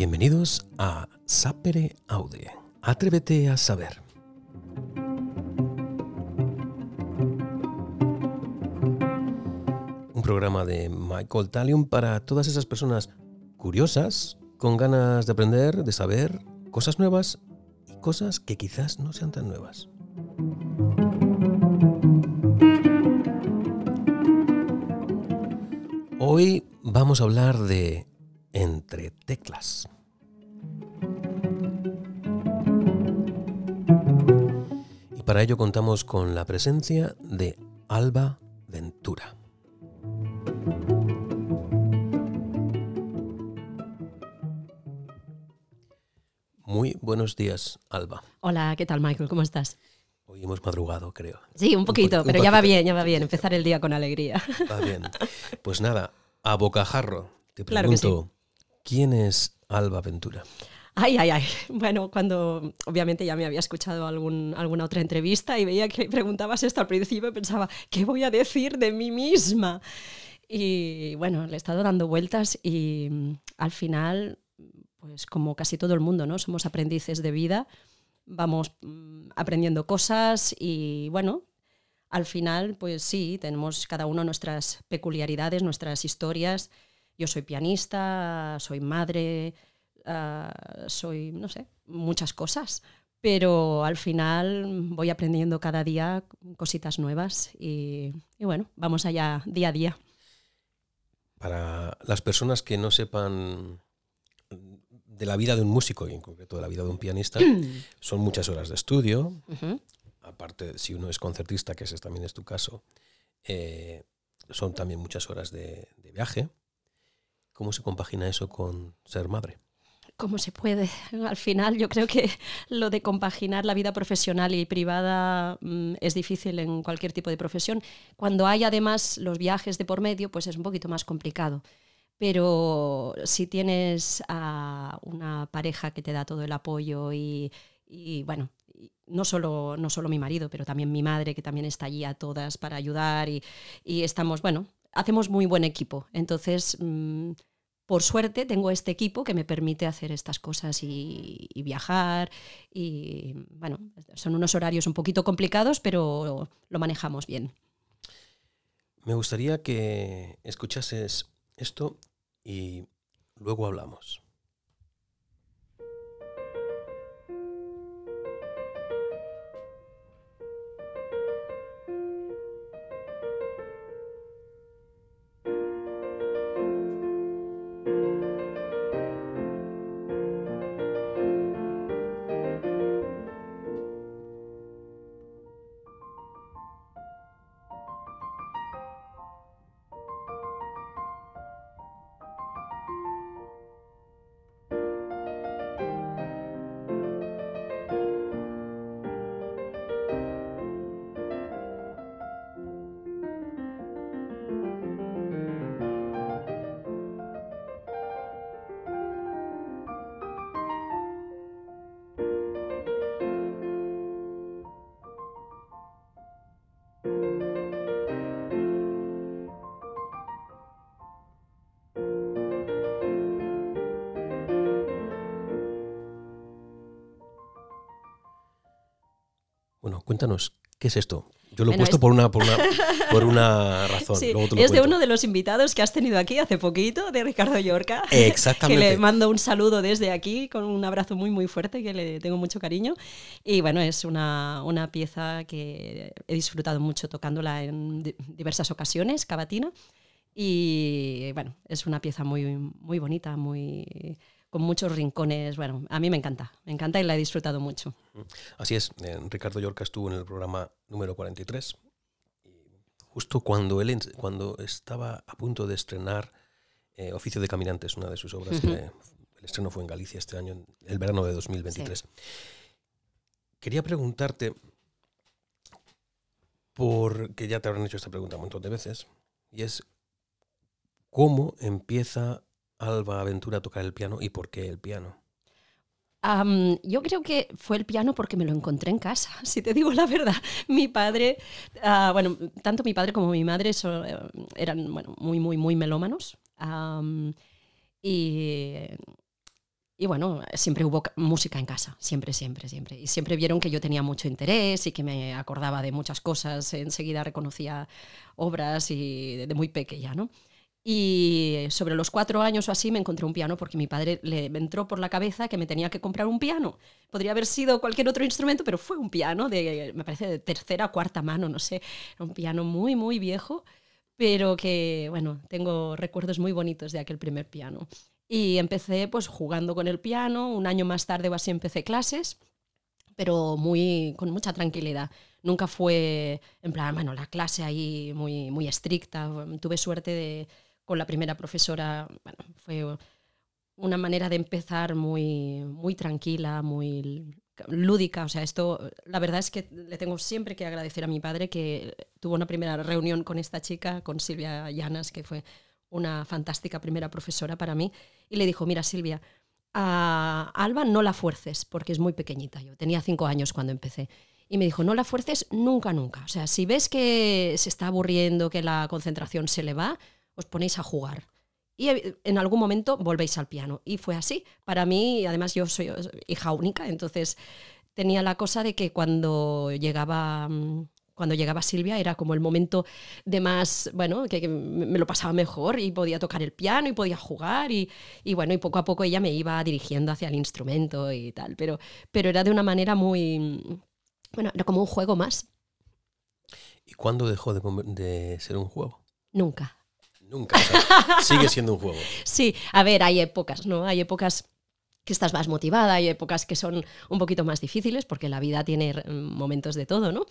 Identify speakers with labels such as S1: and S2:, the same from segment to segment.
S1: Bienvenidos a Sapere Aude. Atrévete a saber. Un programa de Michael Talion para todas esas personas curiosas, con ganas de aprender, de saber cosas nuevas y cosas que quizás no sean tan nuevas. Hoy vamos a hablar de entre teclas. Y para ello contamos con la presencia de Alba Ventura. Muy buenos días, Alba.
S2: Hola, ¿qué tal Michael? ¿Cómo estás?
S1: Hoy hemos madrugado, creo.
S2: Sí, un poquito,
S1: un
S2: pero ya va bien, ya va bien. Empezar el día con alegría.
S1: Va bien. Pues nada, a bocajarro, te
S2: Claro que
S1: pregunto, ¿quién es Alba Ventura?
S2: Ay, ay, ay. Bueno, cuando obviamente ya me había escuchado alguna otra entrevista y veía que preguntabas esto al principio, pensaba, ¿qué voy a decir de mí misma? Y bueno, le he estado dando vueltas y mm, al final, pues como casi todo el mundo, ¿no? Somos aprendices de vida, vamos mm, aprendiendo cosas y bueno, al final, pues sí, tenemos cada uno nuestras peculiaridades, nuestras historias. Yo soy pianista, soy madre, ah, soy, no sé, muchas cosas. Pero al final voy aprendiendo cada día cositas nuevas y, y bueno, vamos allá día a día.
S1: Para las personas que no sepan de la vida de un músico y en concreto de la vida de un pianista, son muchas horas de estudio,
S2: Ujú.
S1: aparte si uno es concertista, que ese también es tu caso, eh, son también muchas horas de, de viaje. ¿Cómo se compagina eso con ser madre?
S2: ¿Cómo se puede? Al final yo creo que lo de compaginar la vida profesional y privada mm, es difícil en cualquier tipo de profesión. Cuando hay además los viajes de por medio, pues es un poquito más complicado. Pero si tienes a una pareja que te da todo el apoyo y, y, bueno, no solo, no solo mi marido, pero también mi madre, que también está allí a todas para ayudar y, y estamos, bueno, hacemos muy buen equipo. Entonces, mm, por suerte tengo este equipo que me permite hacer estas cosas y, viajar. Y bueno, son unos horarios un poquito complicados, pero lo manejamos bien.
S1: Me gustaría que escuchases esto y luego hablamos. Cuéntanos, ¿qué es esto? Yo lo he
S2: Bueno,
S1: puesto
S2: es-
S1: por una, por una, por una razón.
S2: Sí,
S1: luego te lo
S2: es de
S1: cuento.
S2: uno de los invitados que has tenido aquí hace poquito, de Ricardo Llorca.
S1: Exactamente.
S2: Que le mando un saludo desde aquí con un abrazo muy, muy fuerte, que le tengo mucho cariño. Y bueno, es una, una pieza que he disfrutado mucho tocándola en di- diversas ocasiones, cavatina. Y bueno, es una pieza muy, muy bonita, muy con muchos rincones. Bueno, a mí me encanta, me encanta y la he disfrutado mucho.
S1: Así es, eh, Ricardo Llorca estuvo en el programa número 43. Y justo cuando él cuando estaba a punto de estrenar eh, Oficio de Caminantes, una de sus obras, que el estreno fue en Galicia este año, el verano de 2023. Quería preguntarte, porque ya te habrán hecho esta pregunta un montón de veces, y es, ¿cómo empieza Alba Aventura tocar el piano y por qué el piano?
S2: Yo creo que fue el piano porque me lo encontré en casa, si te digo la verdad. Mi padre, ah, bueno, tanto mi padre como mi madre eh, eran bueno, muy, muy, muy melómanos. Y, Y bueno, siempre hubo música en casa, siempre, siempre, siempre. Y siempre vieron que yo tenía mucho interés y que me acordaba de muchas cosas. Enseguida reconocía obras y de muy pequeña, ¿no? Y sobre los cuatro años o así me encontré un piano porque mi padre le entró por la cabeza que me tenía que comprar un piano. Podría haber sido cualquier otro instrumento, pero fue un piano de, me parece, de tercera o cuarta mano, no sé. un piano muy, muy viejo, pero que, bueno, tengo recuerdos muy bonitos de aquel primer piano. Y empecé pues jugando con el piano, un año más tarde o así empecé clases, pero muy, con mucha tranquilidad. Nunca fue en plan, bueno, la clase ahí muy, muy estricta. Tuve suerte de, con la primera profesora, bueno, fue una manera de empezar muy, muy tranquila, muy lúdica. O sea, esto, la verdad es que le tengo siempre que agradecer a mi padre que tuvo una primera reunión con esta chica, con Silvia Llanas, que fue una fantástica primera profesora para mí, y le dijo, mira Silvia, a Alba no la fuerces porque es muy pequeñita. Yo tenía cinco años cuando empecé. Y me dijo, no la fuerces nunca, nunca. O sea, si ves que se está aburriendo, que la concentración se le va, os ponéis a jugar. Y en algún momento volvéis al piano. Y fue así. Para mí, además yo soy hija única, entonces tenía la cosa de que cuando llegaba mm, cuando llegaba Silvia era como el momento de más, bueno, que, me lo pasaba mejor y podía tocar el piano y podía jugar y, bueno, y poco a poco ella me iba dirigiendo hacia el instrumento y tal, pero, pero era de una manera muy, bueno, era como un juego más.
S1: ¿Y cuándo dejó de, ser un juego?
S2: Nunca.
S1: Nunca. sigue siendo un juego.
S2: Sí, a ver, hay épocas, ¿no? Hay épocas que estás más motivada, hay épocas que son un poquito más difíciles porque la vida tiene momentos de todo, ¿no?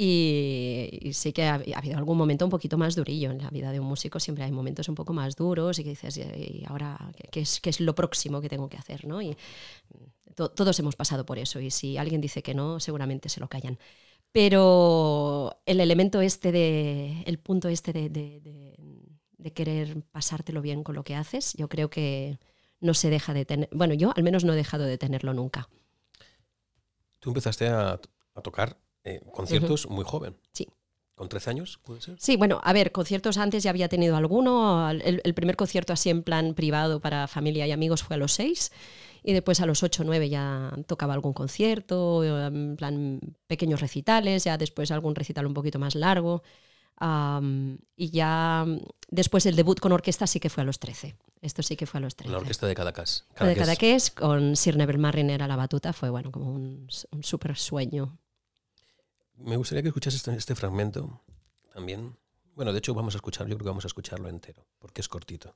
S2: Y, sí que ha, habido algún momento un poquito más durillo en la vida de un músico, siempre hay momentos un poco más duros y que dices, ¿y ahora qué es, qué es lo próximo que tengo que hacer? ¿no? Y todos hemos pasado por eso y si alguien dice que no, seguramente se lo callan. Pero el elemento este, de, el punto este de, de, de querer pasártelo bien con lo que haces, yo creo que no se deja de tener, bueno, yo al menos no he dejado de tenerlo nunca.
S1: Tú empezaste a, a tocar eh, conciertos muy joven.
S2: Sí.
S1: ¿Con 13 años, puede ser?
S2: Sí, bueno, a ver, conciertos antes ya había tenido alguno. El, primer concierto así en plan privado para familia y amigos fue a los 6 y después a los 8 o 9 ya tocaba algún concierto, en plan pequeños recitales, ya después algún recital un poquito más largo. Y ya después el debut con orquesta sí que fue a los 13. Esto sí que fue a los 13.
S1: La orquesta de Cadaqués.
S2: De Cadaqués con Sir Neville Mariner a la batuta fue bueno, como un, un súper sueño.
S1: Me gustaría que escuchases este, este, fragmento también. Bueno, de hecho vamos a escucharlo, yo creo que vamos a escucharlo entero, porque es cortito.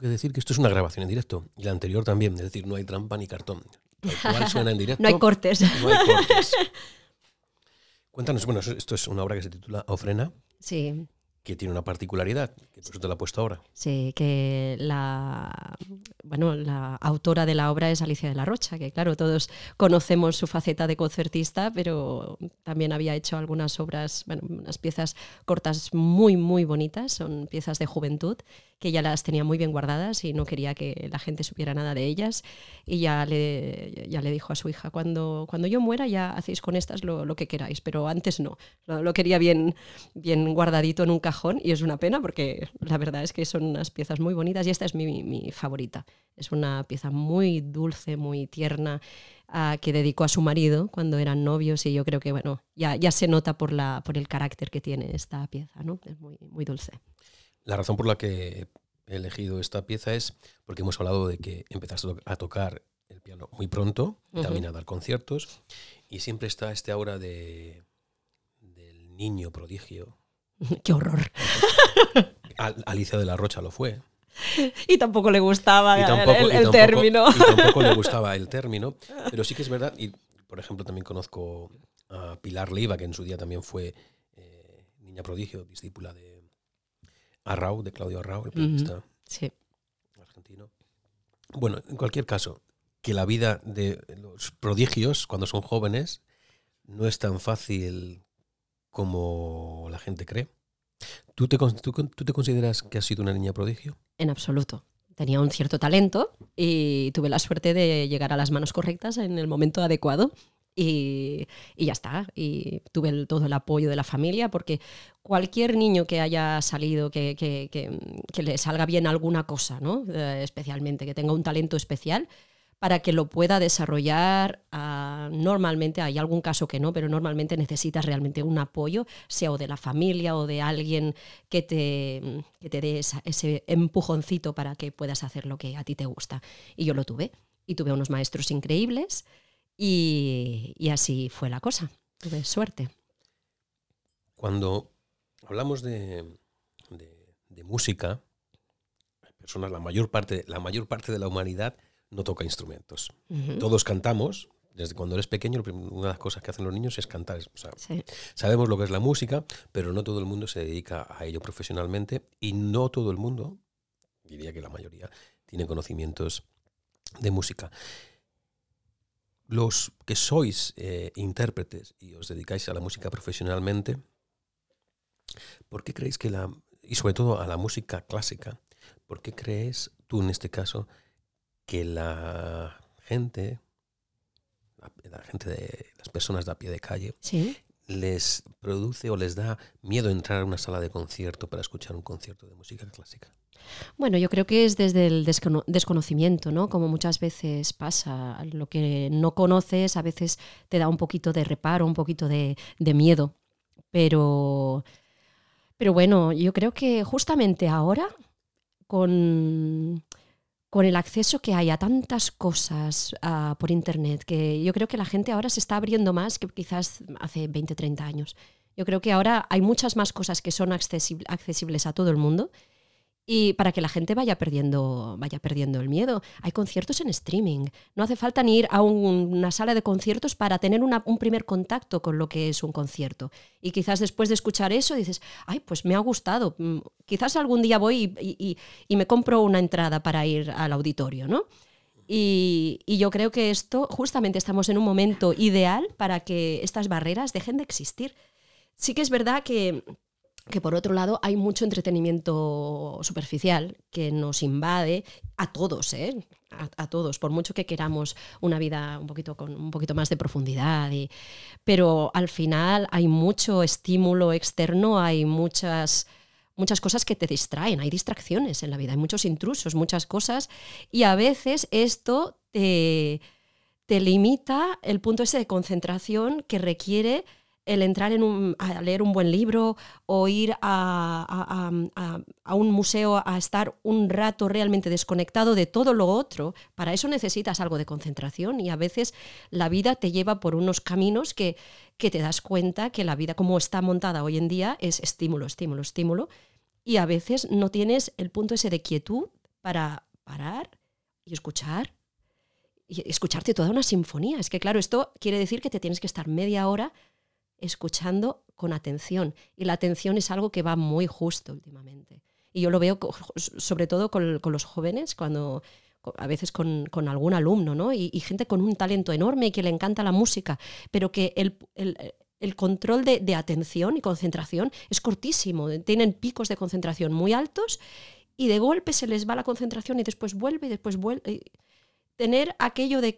S1: Que decir que esto es una grabación en directo y la anterior también, es decir, no hay trampa ni cartón. suena en directo.
S2: no hay cortes.
S1: No hay cortes. Cuéntanos, bueno, esto es una obra que se titula Ofrena.
S2: Sí.
S1: que tiene una particularidad, que por eso te la he puesto ahora.
S2: Sí, que la, bueno, la autora de la obra es Alicia de la Rocha, que claro, todos conocemos su faceta de concertista, pero también había hecho algunas obras, bueno, unas piezas cortas muy, muy bonitas, son piezas de juventud, que ya las tenía muy bien guardadas y no quería que la gente supiera nada de ellas. Y ya le, ya le dijo a su hija, cuando, cuando yo muera ya hacéis con estas lo, lo que queráis, pero antes no. Lo, lo quería bien, bien guardadito en un cajón y es una pena porque la verdad es que son unas piezas muy bonitas y esta es mi, mi favorita. Es una pieza muy dulce, muy tierna, uh, que dedicó a su marido cuando eran novios y yo creo que bueno, ya, ya se nota por, la, por el carácter que tiene esta pieza, ¿no? Es muy, muy dulce.
S1: La razón por la que he elegido esta pieza es porque hemos hablado de que empezaste a tocar el piano muy pronto, uh -huh. también a dar conciertos, y siempre está este aura de, del niño prodigio.
S2: ¡Qué horror!
S1: Alicia de la Rocha lo fue.
S2: Y tampoco le gustaba tampoco, el, el
S1: y tampoco,
S2: término.
S1: Y tampoco le gustaba el término, pero sí que es verdad, y por ejemplo también conozco a Pilar Leiva, que en su día también fue eh, niña prodigio, discípula de Arrau, de Claudio Arrau, el pianista uh -huh.
S2: sí.
S1: argentino. Bueno, en cualquier caso, que la vida de los prodigios, cuando son jóvenes, no es tan fácil como la gente cree. ¿Tú te, tú, ¿Tú te consideras que has sido una niña prodigio?
S2: En absoluto. Tenía un cierto talento y tuve la suerte de llegar a las manos correctas en el momento adecuado. Y, y, ya está. Y tuve todo el apoyo de la familia, porque cualquier niño que haya salido, que, que, que, que le salga bien alguna cosa, ¿no? Eh, especialmente, que tenga un talento especial, para que lo pueda desarrollar, uh, normalmente hay algún caso que no, pero normalmente necesitas realmente un apoyo, sea o de la familia o de alguien que te, que te dé ese empujoncito para que puedas hacer lo que a ti te gusta. Y yo lo tuve. Y tuve unos maestros increíbles y, y así fue la cosa. Tuve suerte.
S1: Cuando hablamos de, de, de música, personas, la mayor parte, la mayor parte de la humanidad no toca instrumentos. Uh -huh. Todos cantamos. Desde cuando eres pequeño, una de las cosas que hacen los niños es cantar. O sea, sí. Sabemos lo que es la música, pero no todo el mundo se dedica a ello profesionalmente y no todo el mundo, diría que la mayoría, tiene conocimientos de música. Los que sois eh, intérpretes y os dedicáis a la música profesionalmente, ¿por qué creéis que la, y sobre todo a la música clásica, ¿por qué crees tú en este caso que la gente, la, la, gente de las personas de a pie de calle,
S2: ¿Sí?
S1: les produce o les da miedo entrar a una sala de concierto para escuchar un concierto de música clásica?
S2: Bueno, yo creo que es desde el descono desconocimiento, ¿no? Como muchas veces pasa, lo que no conoces a veces te da un poquito de reparo, un poquito de, de miedo. Pero, pero bueno, yo creo que justamente ahora, con con el acceso que hay a tantas cosas uh, por Internet, que yo creo que la gente ahora se está abriendo más que quizás hace 20, 30 años. Yo creo que ahora hay muchas más cosas que son accesibles, accesibles a todo el mundo y para que la gente vaya perdiendo, vaya perdiendo el miedo. Hay conciertos en streaming. No hace falta ni ir a un, una sala de conciertos para tener un primer contacto con lo que es un concierto. Y quizás después de escuchar eso dices, ay, pues me ha gustado. Mm, quizás algún día voy y me compro una entrada para ir al auditorio, ¿no? Y, y, yo creo que esto, justamente estamos en un momento ideal para que estas barreras dejen de existir. Sí que es verdad que que por otro lado hay mucho entretenimiento superficial que nos invade a todos, ¿eh? a, todos, por mucho que queramos una vida un poquito con un poquito más de profundidad. Y, pero al final hay mucho estímulo externo, hay muchas muchas cosas que te distraen, hay distracciones en la vida, hay muchos intrusos, muchas cosas, y a veces esto te, te limita el punto ese de concentración que requiere el entrar en un, a leer un buen libro o ir a, a, a, un museo a estar un rato realmente desconectado de todo lo otro, para eso necesitas algo de concentración y a veces la vida te lleva por unos caminos que, que te das cuenta que la vida como está montada hoy en día es estímulo, estímulo, estímulo y a veces no tienes el punto ese de quietud para parar y escuchar y escucharte toda una sinfonía. Es que claro, esto quiere decir que te tienes que estar media hora escuchando con atención. Y la atención es algo que va muy justo últimamente. Y yo lo veo sobre todo con, los jóvenes, cuando a veces con, algún alumno, ¿no? Y, gente con un talento enorme y que le encanta la música, pero que el, control de, atención y concentración es cortísimo. Tienen picos de concentración muy altos y de golpe se les va la concentración y después vuelve y después vuelve. Tener aquello de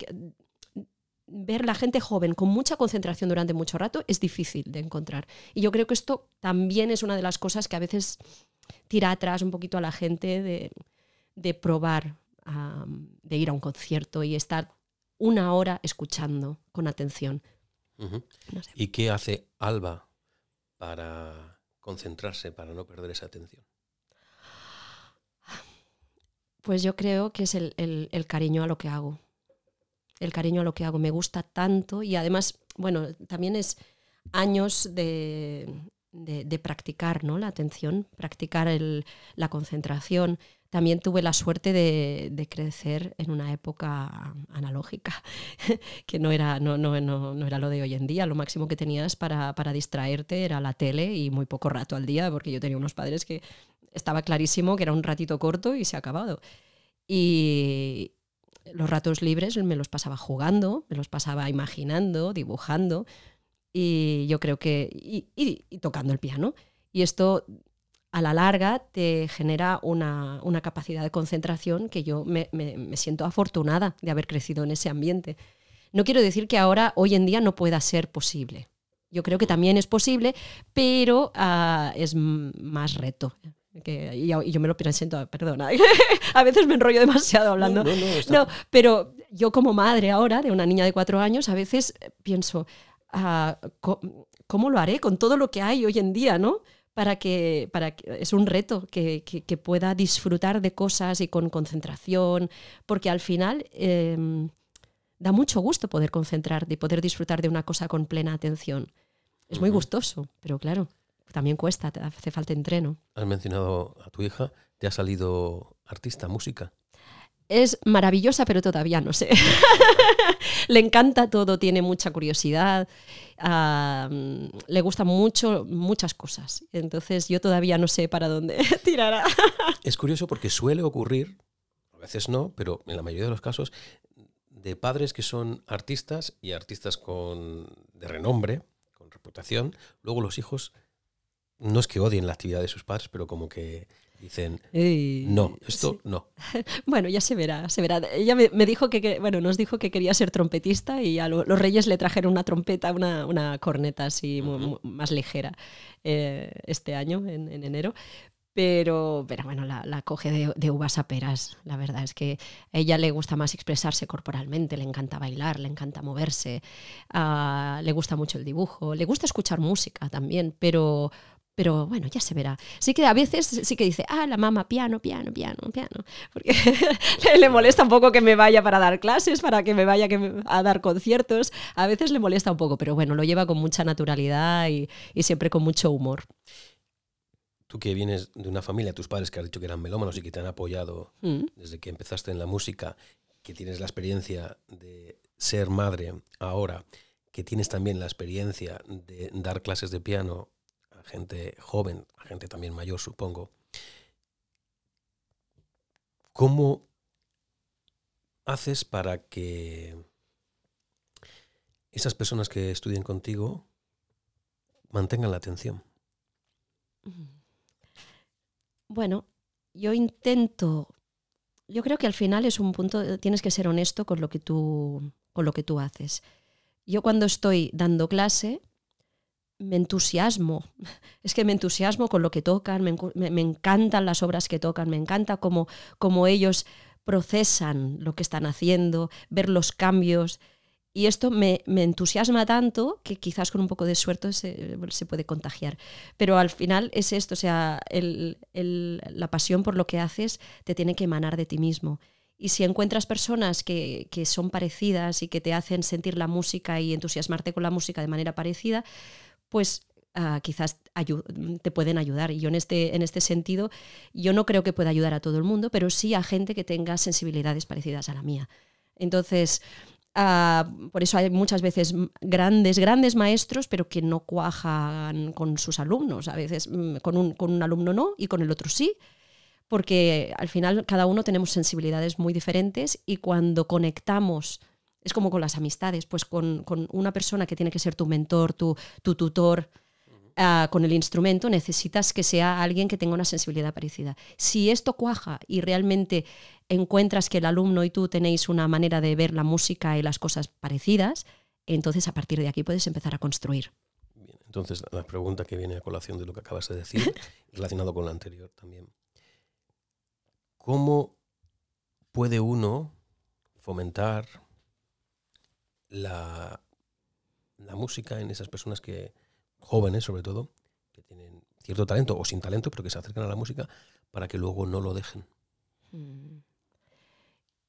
S2: ver la gente joven con mucha concentración durante mucho rato es difícil de encontrar. Y yo creo que esto también es una de las cosas que a veces tira atrás un poquito a la gente de, probar, de ir a un concierto y estar una hora escuchando con atención.
S1: ¿Y qué hace Alba para concentrarse, para no perder esa atención?
S2: Pues yo creo que es el cariño a lo que hago el cariño a lo que hago. Me gusta tanto y además, bueno, también es años de, practicar ¿no? la atención, practicar la concentración. También tuve la suerte de, crecer en una época analógica, que no era, no, no, no, era lo de hoy en día. Lo máximo que tenías para, para distraerte era la tele y muy poco rato al día, porque yo tenía unos padres que estaba clarísimo que era un ratito corto y se ha acabado. Y, los ratos libres me los pasaba jugando, me los pasaba imaginando, dibujando y yo creo que y, tocando el piano. Y esto a la larga te genera una, capacidad de concentración que yo me, siento afortunada de haber crecido en ese ambiente. No quiero decir que ahora, hoy en día, no pueda ser posible. Yo creo que también es posible, pero ah, es más reto y, yo, me lo presento, perdona, a veces me enrollo demasiado hablando. No, pero yo como madre ahora de una niña de cuatro años, a veces pienso, ah, ¿cómo lo haré con todo lo que hay hoy en día, no? Para que, para que es un reto que, que, pueda disfrutar de cosas y con concentración, porque al final em, da mucho gusto poder concentrarte y poder disfrutar de una cosa con plena atención. Es muy gustoso, pero claro también cuesta, te hace falta entreno.
S1: Has mencionado a tu hija, ¿te ha salido artista, música?
S2: Es maravillosa, pero todavía no sé. le encanta todo, tiene mucha curiosidad, le gustan mucho muchas cosas. Entonces yo todavía no sé para dónde tirará.
S1: es curioso porque suele ocurrir, a veces no, pero en la mayoría de los casos, de padres que son artistas y artistas con, de renombre, con reputación, luego los hijos no es que odien la actividad de sus padres, pero como que dicen, no, esto no.
S2: Bueno, ya se verá, se verá. Ella me, dijo que, bueno, nos dijo que quería ser trompetista y a los reyes le trajeron una trompeta, una, corneta así más ligera eh, este año, en, enero. Pero, pero bueno, la, coge de, uvas a peras. La verdad es que a ella le gusta más expresarse corporalmente, le encanta bailar, le encanta moverse, ah, le gusta mucho el dibujo, le gusta escuchar música también, pero pero bueno, ya se verá. Sí que a veces sí que dice, ah, la mamá, piano, piano, piano, piano. Porque le molesta un poco que me vaya para dar clases, para que me vaya a dar conciertos. A veces le molesta un poco, pero bueno, lo lleva con mucha naturalidad y, siempre con mucho humor.
S1: Tú que vienes de una familia, tus padres que has dicho que eran melómanos y que te han apoyado mm. desde que empezaste en la música, que tienes la experiencia de ser madre ahora, que tienes también la experiencia de dar clases de piano gente joven, a gente también mayor, supongo. ¿Cómo haces para que esas personas que estudien contigo mantengan la atención?
S2: Bueno, yo intento, yo creo que al final es un punto, tienes que ser honesto con lo que tú, con lo que tú haces. Yo cuando estoy dando clase, me entusiasmo, es que me entusiasmo con lo que tocan, me, encantan las obras que tocan, me encanta cómo, ellos procesan lo que están haciendo, ver los cambios. Y esto me, entusiasma tanto que quizás con un poco de suerte se, puede contagiar. Pero al final es esto, o sea, la pasión por lo que haces te tiene que emanar de ti mismo. Y si encuentras personas que, que son parecidas y que te hacen sentir la música y entusiasmarte con la música de manera parecida, pues ah, quizás te pueden ayudar. Y yo en este, en este sentido, yo no creo que pueda ayudar a todo el mundo, pero sí a gente que tenga sensibilidades parecidas a la mía. Entonces, Ah, por eso hay muchas veces grandes, grandes maestros, pero que no cuajan con sus alumnos. A veces mm, con un, con un alumno no y con el otro sí, porque al final cada uno tenemos sensibilidades muy diferentes y cuando conectamos, es como con las amistades, pues con, con una persona que tiene que ser tu mentor, tu, tu tutor, Ah, con el instrumento necesitas que sea alguien que tenga una sensibilidad parecida. Si esto cuaja y realmente encuentras que el alumno y tú tenéis una manera de ver la música y las cosas parecidas, entonces a partir de aquí puedes empezar a construir.
S1: Bien, entonces la pregunta que viene a colación de lo que acabas de decir, relacionado con la anterior también. ¿Cómo puede uno fomentar la, la música en esas personas que, jóvenes sobre todo, que tienen cierto talento o sin talento, pero que se acercan a la música para que luego no lo dejen. Mm.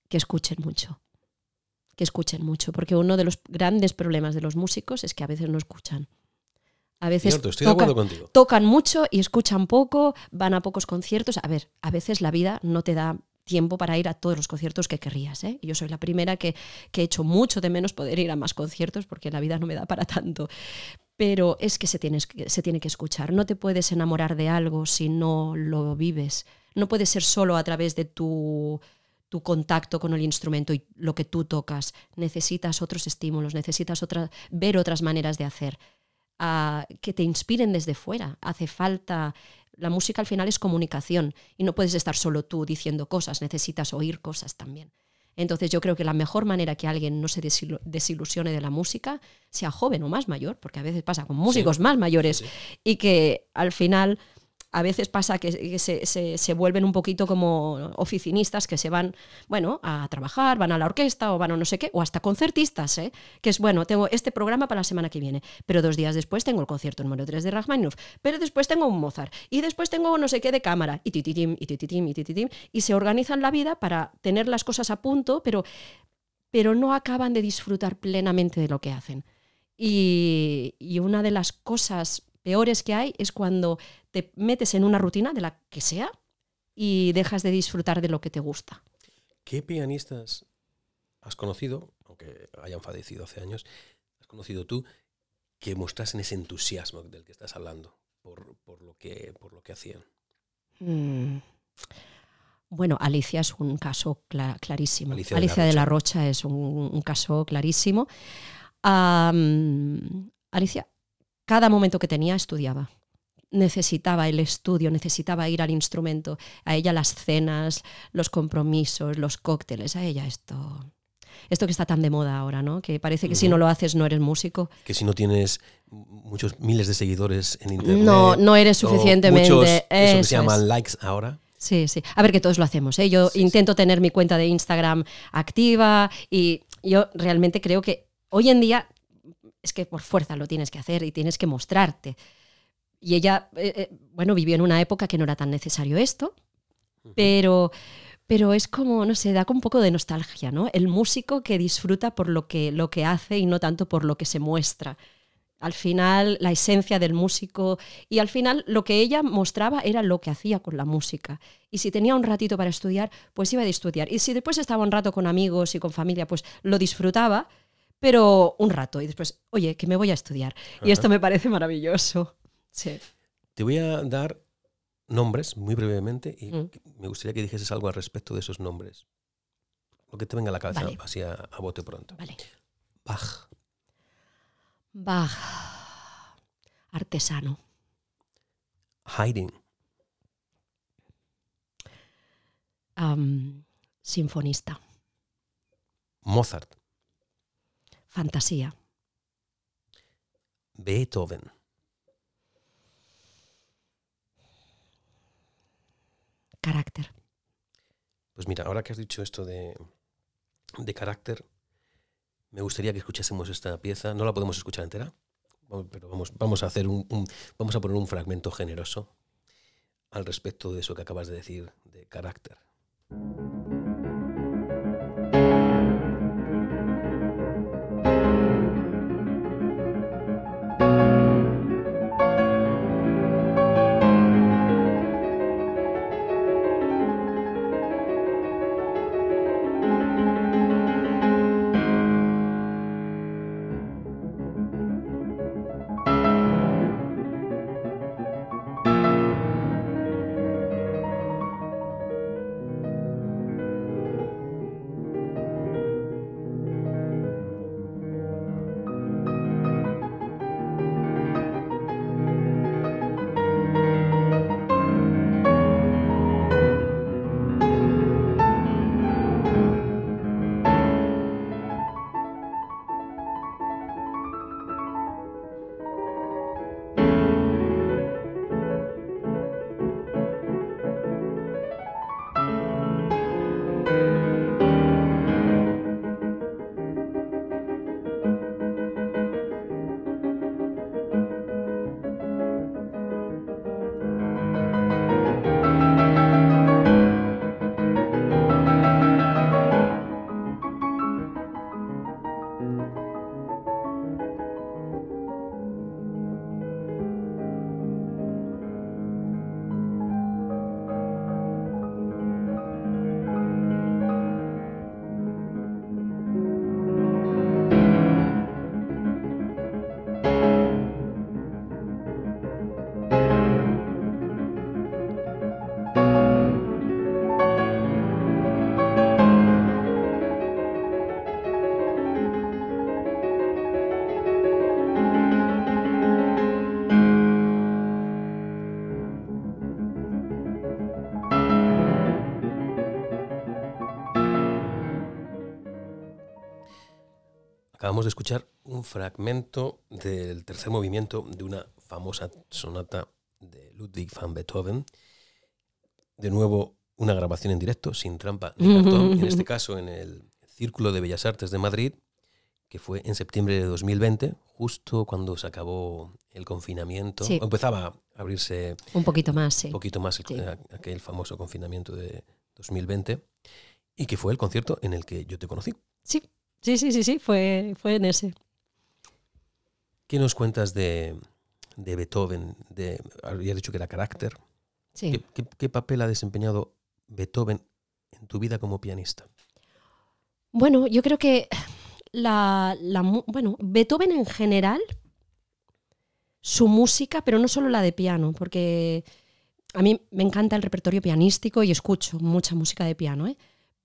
S2: Que escuchen mucho. Que escuchen mucho, porque uno de los grandes problemas de los músicos es que a veces no escuchan. A veces tocan mucho y escuchan poco, van a pocos conciertos. A ver, a veces la vida no te da tiempo para ir a todos los conciertos que querrías. ¿eh? Yo soy la primera que, que he hecho mucho de menos poder ir a más conciertos porque la vida no me da para tanto pero es que se, se tiene que escuchar. No te puedes enamorar de algo si no lo vives. No puede ser solo a través de tu, tu contacto con el instrumento y lo que tú tocas. Necesitas otros estímulos, necesitas ver otras maneras de hacer, ah, que te inspiren desde fuera. Hace falta... La música al final es comunicación y no puedes estar solo tú diciendo cosas, necesitas oír cosas también. Entonces yo creo que la mejor manera que alguien no se desilusione de la música, sea joven o más mayor, porque a veces pasa con músicos más mayores, y que al final a veces pasa que, se, vuelven un poquito como oficinistas que se van, bueno, a trabajar, van a la orquesta o van a no sé qué, o hasta concertistas, ¿eh? que es, bueno, tengo este programa para la semana que viene, pero dos días después tengo el concierto número 3 de Rachmaninoff, pero después tengo un Mozart, y después tengo no sé qué de cámara, y tititim, y tititim, y tititim, y se organizan la vida para tener las cosas a punto, pero, pero no acaban de disfrutar plenamente de lo que hacen. Y, y una de las cosas peores que hay es cuando te metes en una rutina de la que sea y dejas de disfrutar de lo que te gusta.
S1: ¿Qué pianistas has conocido, aunque hayan fallecido hace años, has conocido tú que mostrasen ese entusiasmo del que estás hablando por, lo, que, por lo que hacían? Mm.
S2: Bueno, Alicia es un caso clarísimo. Alicia, de, la Rocha es un, caso clarísimo. Alicia, cada momento que tenía estudiaba necesitaba el estudio, necesitaba ir al instrumento, a ella las cenas, los compromisos, los cócteles, a ella esto. Esto que está tan de moda ahora, ¿no? Que parece que si no lo haces no eres músico.
S1: Que si no tienes muchos miles de seguidores en internet.
S2: No, no eres suficientemente.
S1: Muchos, eso que se llaman likes ahora.
S2: Sí, sí. A ver que todos lo hacemos. ¿eh? Yo intento tener mi cuenta de Instagram activa y yo realmente creo que hoy en día es que por fuerza lo tienes que hacer y tienes que mostrarte. Y ella, eh, eh, bueno, vivió en una época que no era tan necesario esto, pero, pero es como, no sé, da un poco de nostalgia, ¿no? El músico que disfruta por lo que, lo que hace y no tanto por lo que se muestra. Al final, la esencia del músico y al final lo que ella mostraba era lo que hacía con la música. Y si tenía un ratito para estudiar, pues iba a estudiar. Y si después estaba un rato con amigos y con familia, pues lo disfrutaba, pero un rato. Y después, oye, que me voy a estudiar. Y esto me parece maravilloso.
S1: Te voy a dar nombres muy brevemente y mm. me gustaría que dijeses algo al respecto de esos nombres. Lo que te venga a la cabeza, así a, bote pronto.
S2: Vale.
S1: Bach.
S2: Bach. Artesano.
S1: Haydn.
S2: sinfonista.
S1: Mozart.
S2: Fantasía.
S1: Beethoven.
S2: carácter.
S1: Pues mira, ahora que has dicho esto de, carácter, me gustaría que escuchásemos esta pieza. No la podemos escuchar entera, pero vamos, vamos a hacer un, vamos a poner un fragmento generoso al respecto de eso que acabas de decir de carácter. Acabamos de escuchar un fragmento del tercer movimiento de una famosa sonata de Ludwig van Beethoven. De nuevo, una grabación en directo, sin trampa ni cartón, en este caso en el Círculo de Bellas Artes de Madrid, que fue en septiembre de 2020, justo cuando se acabó el confinamiento.
S2: Sí.
S1: Empezaba a abrirse
S2: Un poquito más, sí.
S1: un poquito más el-
S2: Sí.
S1: aquel famoso confinamiento de 2020, y que fue el concierto en el que yo te conocí.
S2: Sí, sí, sí, sí, sí, fue, fue en ese.
S1: ¿Qué nos cuentas de, de Beethoven? De, habías dicho que era carácter.
S2: Sí.
S1: ¿Qué, qué- qué papel ha desempeñado Beethoven en tu vida como pianista?
S2: Bueno, yo creo que la, la bueno, Beethoven en general, su música, pero no solo la de piano, porque a mí me encanta el repertorio pianístico y escucho mucha música de piano, ¿eh?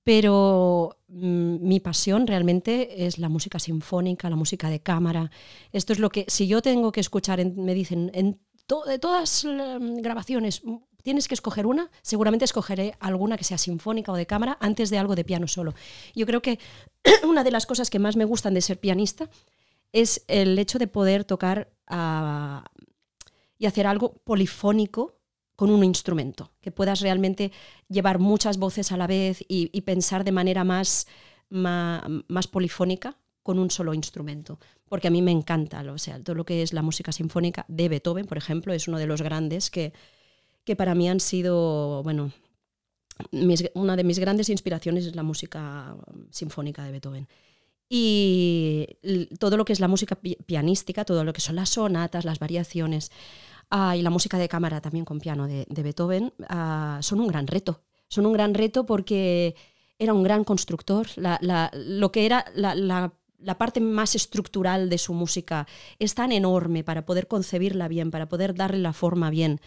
S2: Pero mm, mi pasión realmente es la música sinfónica, la música de cámara. Esto es lo que, si yo tengo que escuchar, en- me dicen, en de todas las grabaciones, mm, tienes que escoger una, seguramente escogeré alguna que sea sinfónica o de cámara antes de algo de piano solo. Yo creo que una de las cosas que más me gustan de ser pianista es el hecho de poder tocar ah, y hacer algo polifónico con un instrumento, que puedas realmente llevar muchas voces a la vez y, pensar de manera más, más, polifónica con un solo instrumento. Porque a mí me encanta, o sea, todo lo que es la música sinfónica de Beethoven, por ejemplo, es uno de los grandes que, que para mí han sido, bueno, una de mis grandes inspiraciones es la música sinfónica de Beethoven. Y todo lo que es la música pi- pianística, todo lo que son las sonatas, las variaciones ah, y la música de cámara también con piano de, de Beethoven, ah, son un gran reto. Son un gran reto porque era un gran constructor. La- la- lo que era la, la- parte más estructural de su música es tan enorme para poder concebirla bien, para poder darle la forma bien.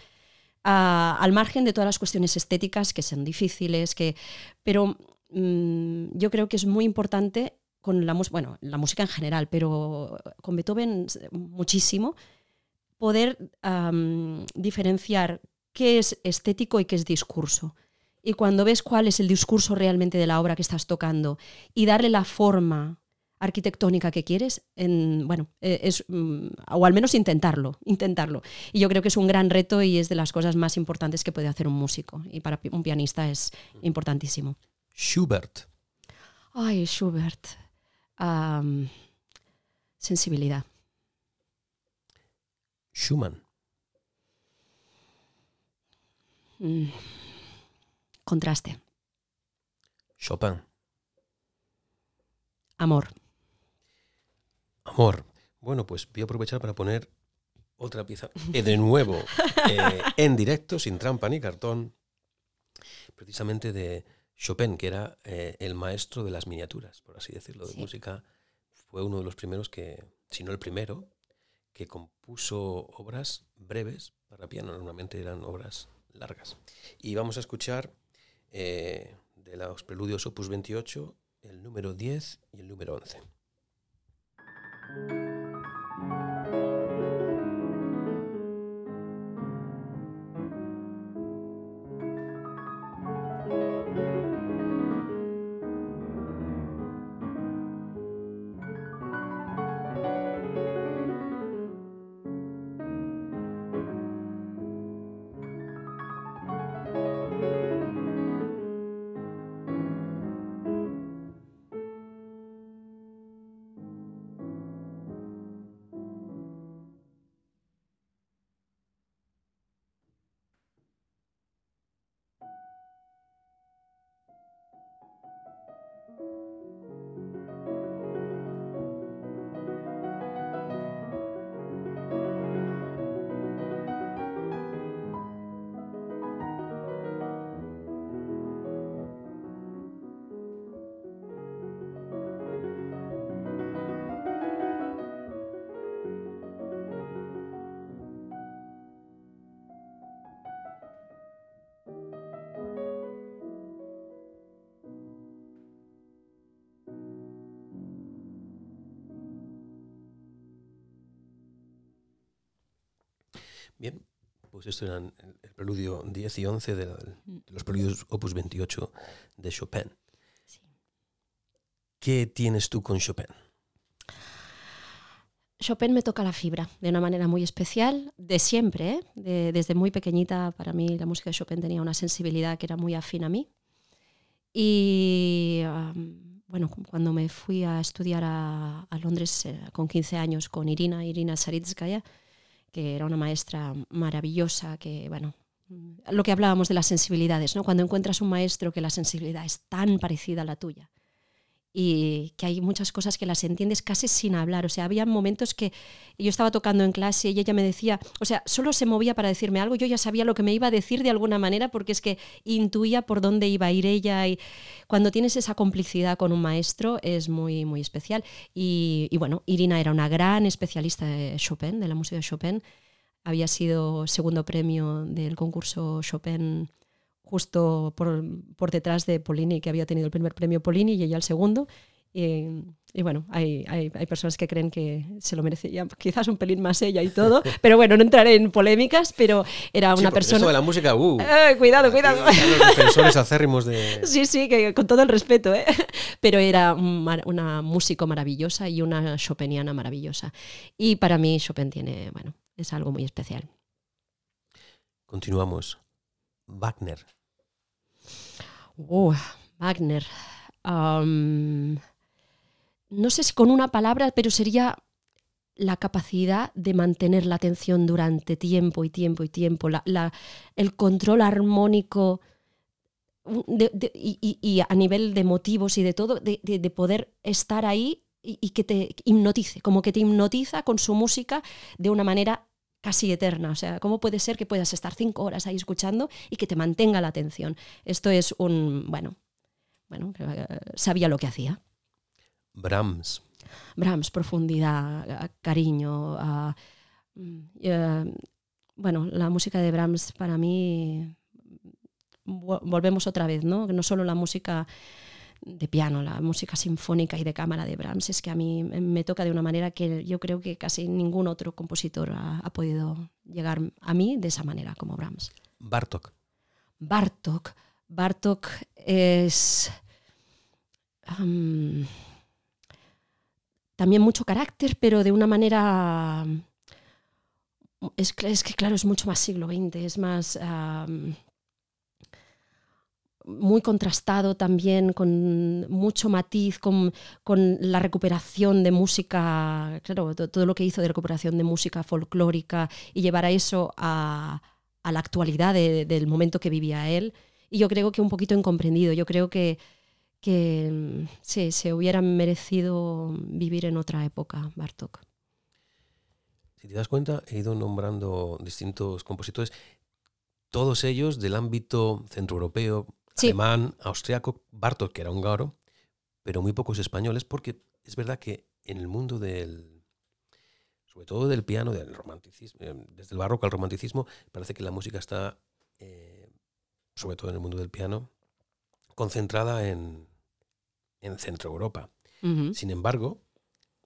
S2: Ah, al margen de todas las cuestiones estéticas que son difíciles, que, pero mm, yo creo que es muy importante con la bueno, la música en general, pero con Beethoven muchísimo, poder diferenciar qué es estético y qué es discurso. Y cuando ves cuál es el discurso realmente de la obra que estás tocando y darle la forma arquitectónica que quieres, en, bueno, eh, es, mm, o al menos intentarlo, intentarlo. Y yo creo que es un gran reto y es de las cosas más importantes que puede hacer un músico. Y para un pianista es importantísimo.
S1: Schubert.
S2: Ay, Schubert. Sensibilidad.
S1: Schumann.
S2: Mm. Contraste.
S1: Chopin.
S2: Amor.
S1: Amor. Bueno, pues voy a aprovechar para poner otra pieza. eh, de nuevo, eh, en directo, sin trampa ni cartón. Precisamente de Chopin, que era eh, el maestro de las miniaturas, por así decirlo, de
S2: Sí.
S1: música. Fue uno de los primeros que, si no el primero, que compuso obras breves para piano. Normalmente eran obras largas. Y vamos a escuchar eh, de los preludios opus 28 el número 10 y el número 11. Bien, pues esto eran el, el preludio 10 y 11 de, la- de los preludios opus 28 de Chopin.
S2: Sí.
S1: ¿Qué tienes tú con Chopin?
S2: Chopin me toca la fibra de una manera muy especial, de siempre, ¿eh? desde muy pequeñita para mí la música de Chopin tenía una sensibilidad que era muy afín a mí. Y bueno, cuando me fui a estudiar a, Londres eh, con 15 años con Irina, Irina Saritskaya, que era una maestra maravillosa, que bueno, lo que hablábamos de las sensibilidades, ¿no? Cuando encuentras un maestro que la sensibilidad es tan parecida a la tuya y que hay muchas cosas que las entiendes casi sin hablar. O sea, había momentos que yo estaba tocando en clase y ella me decía, o sea, solo se movía para decirme algo, yo ya sabía lo que me iba a decir de alguna manera porque es que intuía por dónde iba a ir ella y cuando tienes esa complicidad con un maestro es muy, muy especial. Y, bueno, Irina era una gran especialista de Chopin, de la música de Chopin. Había sido segundo premio del concurso Chopin justo por, por, detrás de Polini, que había tenido el primer premio Polini y ella el segundo. Y, bueno, hay, hay, hay, personas que creen que se lo merecía, quizás un pelín más ella y todo, pero bueno, no entraré en polémicas, pero era una persona... Esto
S1: de la música, uh,
S2: eh, cuidado, cuidado.
S1: Los defensores acérrimos de...
S2: Sí, sí, que con todo el respeto, ¿eh? pero era una músico maravillosa y una chopiniana maravillosa. Y para mí Chopin tiene, bueno, es algo muy especial.
S1: Continuamos. Wagner.
S2: Oh, Wagner. no sé si con una palabra, pero sería la capacidad de mantener la atención durante tiempo y tiempo y tiempo, el control armónico y, a nivel de motivos y de todo, de, poder estar ahí y, que te hipnotice, como que te hipnotiza con su música de una manera casi eterna. O sea, ¿cómo puede ser que puedas estar cinco horas ahí escuchando y que te mantenga la atención? Esto es un, bueno, bueno, eh, sabía lo que hacía.
S1: Brahms.
S2: Brahms, profundidad, cariño. Mm, eh, bueno, la música de Brahms para mí, volvemos otra vez, ¿no? No solo la música de piano, la música sinfónica y de cámara de Brahms, es que a mí me toca de una manera que yo creo que casi ningún otro compositor ha, podido llegar a mí de esa manera como Brahms.
S1: Bartok.
S2: Bartok. Bartok es también mucho carácter, pero de una manera... Es, es, que claro, es mucho más siglo XX, es más muy contrastado también, con mucho matiz, con, la recuperación de música, claro, todo lo que hizo de recuperación de música folclórica y llevar a eso a, la actualidad del momento que vivía él. Y yo creo que un poquito incomprendido, yo creo que, que sí, se hubiera merecido vivir en otra época, Bartok.
S1: Si te das cuenta, he ido nombrando distintos compositores, todos ellos del ámbito centroeuropeo, alemán, austriaco, Bartok, que era húngaro, pero muy pocos españoles, porque es verdad que en el mundo del, sobre todo del piano, del romanticismo, eh, desde el barroco al romanticismo, parece que la música está, eh, sobre todo en el mundo del piano, concentrada en, en Centro Europa. Sin embargo,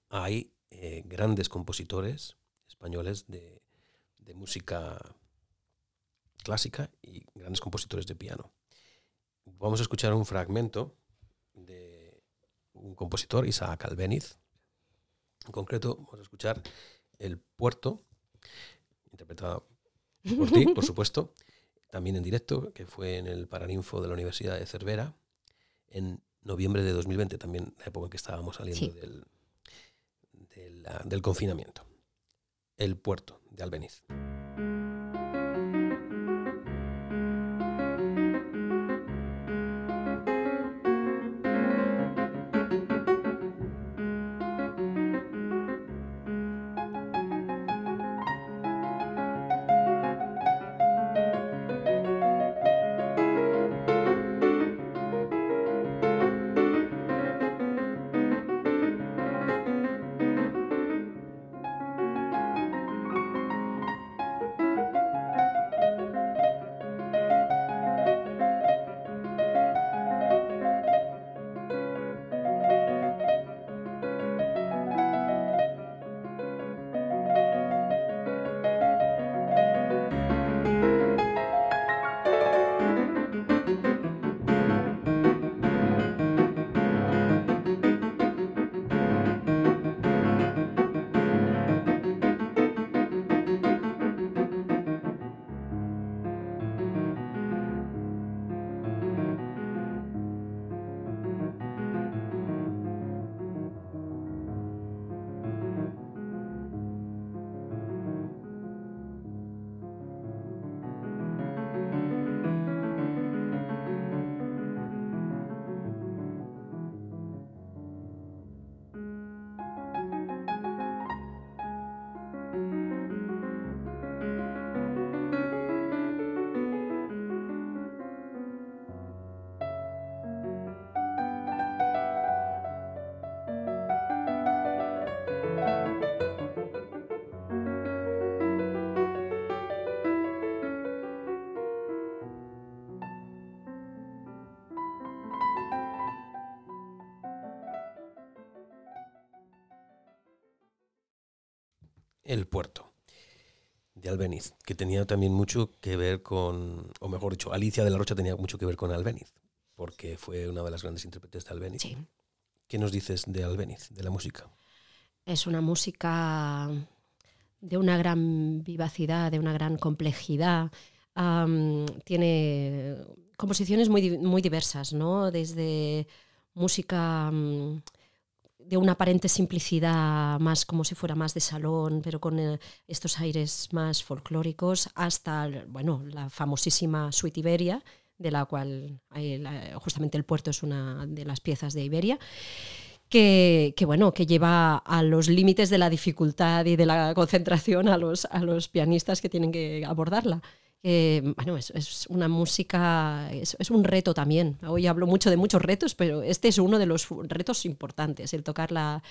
S1: hay eh, grandes compositores españoles de, de música clásica y grandes compositores de piano vamos a escuchar un fragmento de un compositor, Isaac Albeniz. En concreto, vamos a escuchar El Puerto, interpretado por ti, por supuesto, también en directo, que fue en el Paraninfo de la Universidad de Cervera, en noviembre de 2020, también la época en que estábamos saliendo del, del confinamiento. El Puerto, de Albeniz. El puerto de Albeniz, que tenía también mucho que ver con, o mejor dicho, Alicia de la Rocha tenía mucho que ver con Albeniz, porque fue una de las grandes intérpretes de Albeniz.
S2: Sí.
S1: ¿Qué nos dices de Albeniz, de la música?
S2: Es una música de una gran vivacidad, de una gran complejidad. Tiene composiciones muy, muy diversas, ¿no? Desde música mm, de una aparente simplicidad, más como si fuera más de salón, pero con eh, estos aires más folclóricos, hasta, bueno, la famosísima Suite Iberia, de la cual la- justamente el puerto es una de las piezas de Iberia que, que, bueno, que lleva a los límites de la dificultad y de la concentración a los, a los pianistas que tienen que abordarla. Eh, bueno, es, es una música, es, es un reto también. Hoy hablo mucho de muchos retos, pero este es uno de los retos importantes. El tocar la,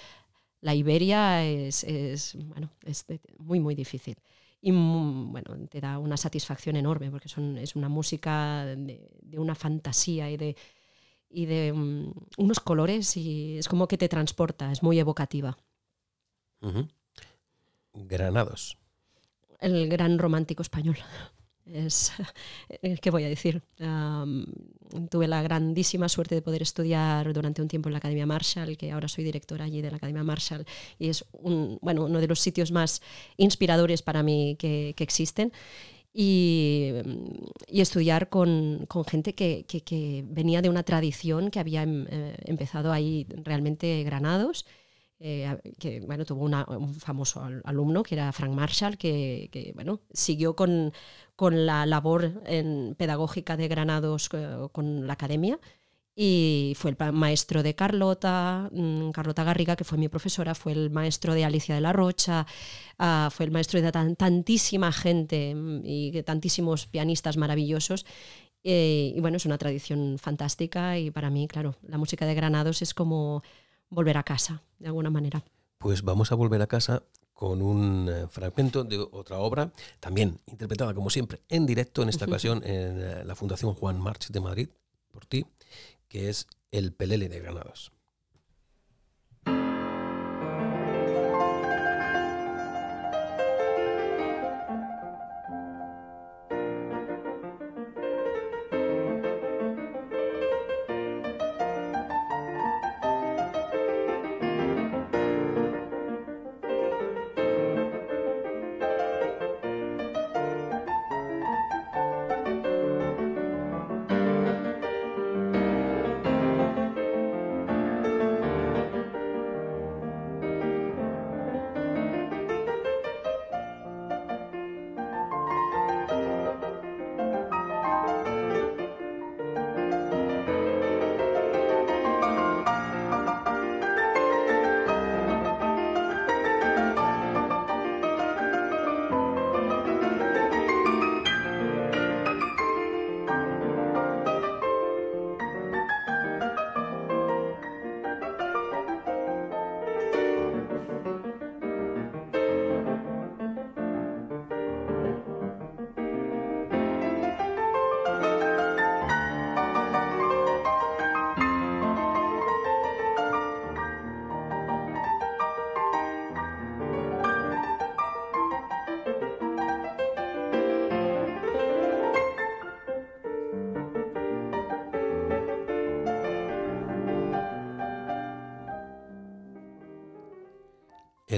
S2: la Iberia es, es, bueno, es muy, muy difícil. Y mm, bueno, te da una satisfacción enorme porque son, es una música de, de una fantasía y de, y de mm, unos colores y es como que te transporta, es muy evocativa.
S1: Ujú. Granados.
S2: El gran romántico español. Es, eh, ¿Qué voy a decir? Tuve la grandísima suerte de poder estudiar durante un tiempo en la Academia Marshall, que ahora soy directora allí de la Academia Marshall, y es bueno, uno de los sitios más inspiradores para mí que, existen. Y, y estudiar con, con gente que, que- que venía de una tradición que había em- eh, empezado ahí realmente Granados eh, que bueno, tuvo una- un famoso al- alumno que era Frank Marshall, que, que, bueno, siguió con, con la labor en pedagógica de Granados eh, con la academia y fue el maestro de Carlota, mm, Carlota Garriga, que fue mi profesora, fue el maestro de Alicia de la Rocha, ah, fue el maestro de tan- tantísima gente mm, y de tantísimos pianistas maravillosos. Eh, y bueno, es una tradición fantástica y para mí, claro, la música de Granados es como volver a casa, de alguna manera.
S1: Pues vamos a volver a casa con un eh, fragmento de otra obra, también interpretada como siempre en directo, en esta ocasión en eh, la Fundación Juan March de Madrid, por ti, que es El Pelele de Granados.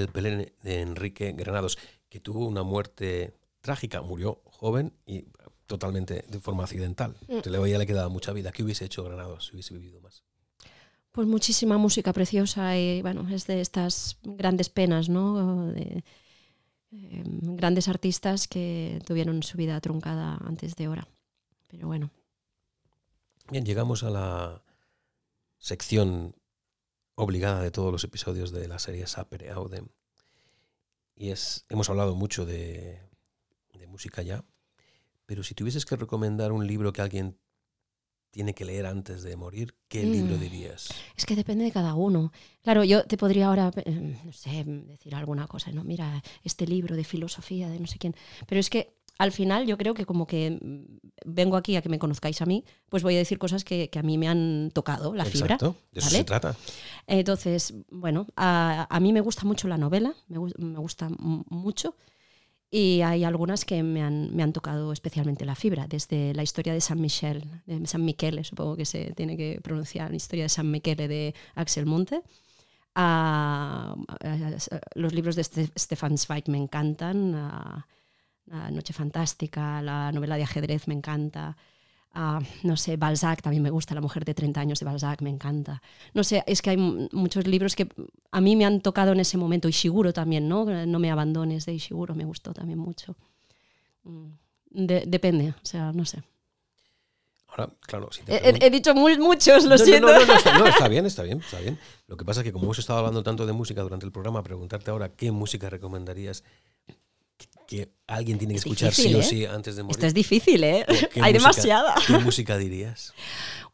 S1: El Pelele de Enrique Granados, que tuvo una muerte trágica, murió joven y totalmente de forma accidental. Se le veía le quedaba mucha vida. ¿Qué hubiese hecho Granados si hubiese vivido más?
S2: Pues muchísima música preciosa y bueno, es de estas grandes penas, ¿no? De, eh, grandes artistas que tuvieron su vida truncada antes de hora. Pero bueno,
S1: Bien, llegamos a la sección obligada de todos los episodios de la serie Sapere Audem. Y es, hemos hablado mucho de, de música ya, pero si tuvieses que recomendar un libro que alguien tiene que leer antes de morir, ¿qué
S2: Mm.
S1: libro dirías?
S2: es que depende de cada uno. Claro, yo te podría ahora, eh, no sé, decir alguna cosa, ¿no? Mira, este libro de filosofía de no sé quién. Pero es que al final yo creo que como que mm, vengo aquí a que me conozcáis a mí, pues voy a decir cosas que, que a mí me han tocado, la fibra.
S1: Exacto, de eso
S2: ¿vale?
S1: se trata.
S2: Entonces, bueno, a, a mí me gusta mucho la novela, me, gu- me gusta mucho. Y hay algunas que me han, me han tocado especialmente la fibra, desde la historia de San Michel, de San Michele, supongo que se tiene que pronunciar, la historia de San Michele de Axel Monte, a, a- a- los libros de Ste- Stefan Zweig me encantan, a- a Noche Fantástica, la novela de ajedrez me encanta, a, no sé, Balzac también me gusta, La mujer de 30 años de Balzac me encanta. No sé, es que hay muchos libros que a mí me han tocado en ese momento. Ishiguro también, ¿no? No me abandones de Ishiguro, me gustó también mucho. Mm, de- depende, o sea, no sé.
S1: Ahora, claro, si te
S2: He, dicho muy- muchos, lo
S1: No, no,
S2: siento.
S1: No, no, no, está, no, está bien, está bien, está bien. Lo que pasa es que como hemos estado hablando tanto de música durante el programa, preguntarte ahora qué música recomendarías que, alguien tiene que
S2: Es
S1: escuchar sí o
S2: ¿eh?
S1: sí antes de morir.
S2: Esto es difícil, ¿eh?
S1: ¿Qué- qué
S2: Hay
S1: música-
S2: demasiada.
S1: ¿Qué música dirías?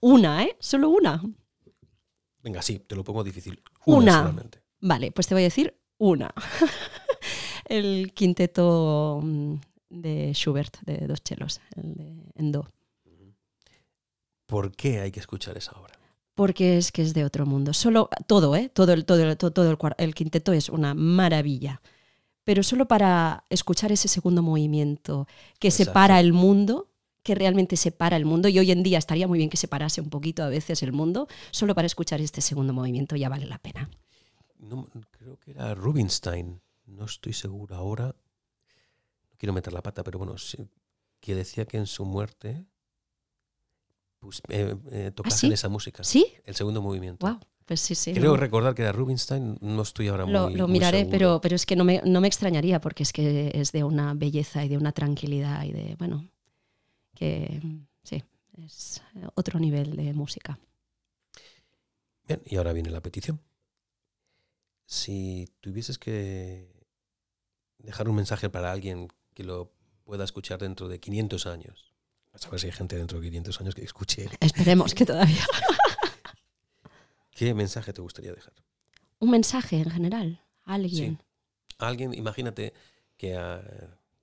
S2: Una, ¿eh? Solo una.
S1: Venga, sí, te lo pongo difícil. Una,
S2: Una.
S1: solamente.
S2: Vale, pues te voy a decir una. el quinteto mm, de Schubert, de dos chelos, el de en do.
S1: ¿Por qué hay que escuchar esa obra?
S2: Porque es que es de otro mundo. Solo todo, ¿eh? Todo el, todo, el- todo, todo el, el quinteto es una maravilla. Pero solo para escuchar ese segundo movimiento que
S1: Exacto.
S2: separa el mundo, que realmente separa el mundo, y hoy en día estaría muy bien que separase un poquito a veces el mundo, solo para escuchar este segundo movimiento ya vale la pena.
S1: No, creo que era Rubinstein, no estoy seguro ahora. No quiero meter la pata, pero bueno, que decía que en su muerte pues, eh, eh, tocasen
S2: sí?
S1: esa música.
S2: ¿Sí?
S1: El segundo movimiento.
S2: Wow, pues sí, sí.
S1: Creo
S2: ¿no?
S1: recordar que era Rubinstein, no estoy ahora
S2: Lo,
S1: muy
S2: lo miraré, pero, pero es que no me, no me extrañaría porque es que es de una belleza y de una tranquilidad y de, bueno, que sí, es otro nivel de música.
S1: Bien, y ahora viene la petición. Si tuvieses que dejar un mensaje para alguien que lo pueda escuchar dentro de 500 años, a saber si hay gente dentro de 500 años que escuche,
S2: Esperemos que todavía.
S1: ¿qué mensaje te gustaría dejar?
S2: Un mensaje en general, a alguien.
S1: Alguien, imagínate que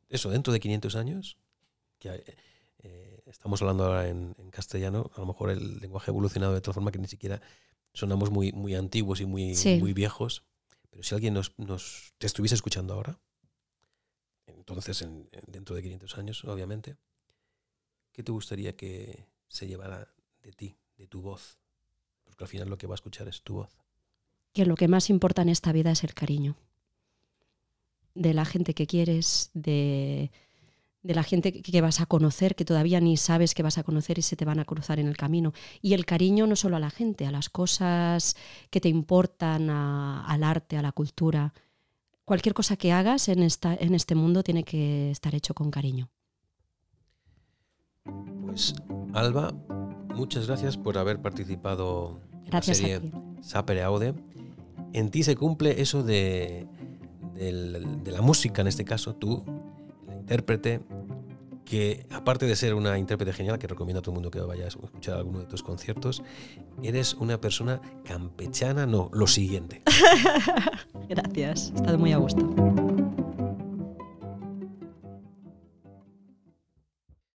S1: eso, dentro de 500 años, que eh, estamos hablando ahora en, en castellano, a lo mejor el lenguaje ha evolucionado de tal forma que ni siquiera sonamos muy, muy antiguos y muy,
S2: Sí.
S1: muy viejos, pero si alguien nos, nos te estuviese escuchando ahora, entonces en- en- dentro de 500 años, obviamente, ¿qué te gustaría que se llevara de ti, de tu voz? Porque al final lo que va a escuchar es tu voz.
S2: Que lo que más importa en esta vida es el cariño. De la gente que quieres, de, de la gente que, vas a conocer, que todavía ni sabes que vas a conocer y se te van a cruzar en el camino. Y el cariño no solo a la gente, a las cosas que te importan, a- al arte, a la cultura. Cualquier cosa que hagas en, esta, en este mundo tiene que estar hecho con cariño.
S1: Pues Alba, muchas gracias por haber participado
S2: Gracias a
S1: la
S2: ti.
S1: serie Sapere Aude. En ti se cumple eso de, del- de la música, en este caso, tú, la intérprete, que aparte de ser una intérprete genial, que recomiendo a todo el mundo que vaya a escuchar alguno de tus conciertos, eres una persona campechana, no, lo siguiente.
S2: Gracias, he estado muy a gusto.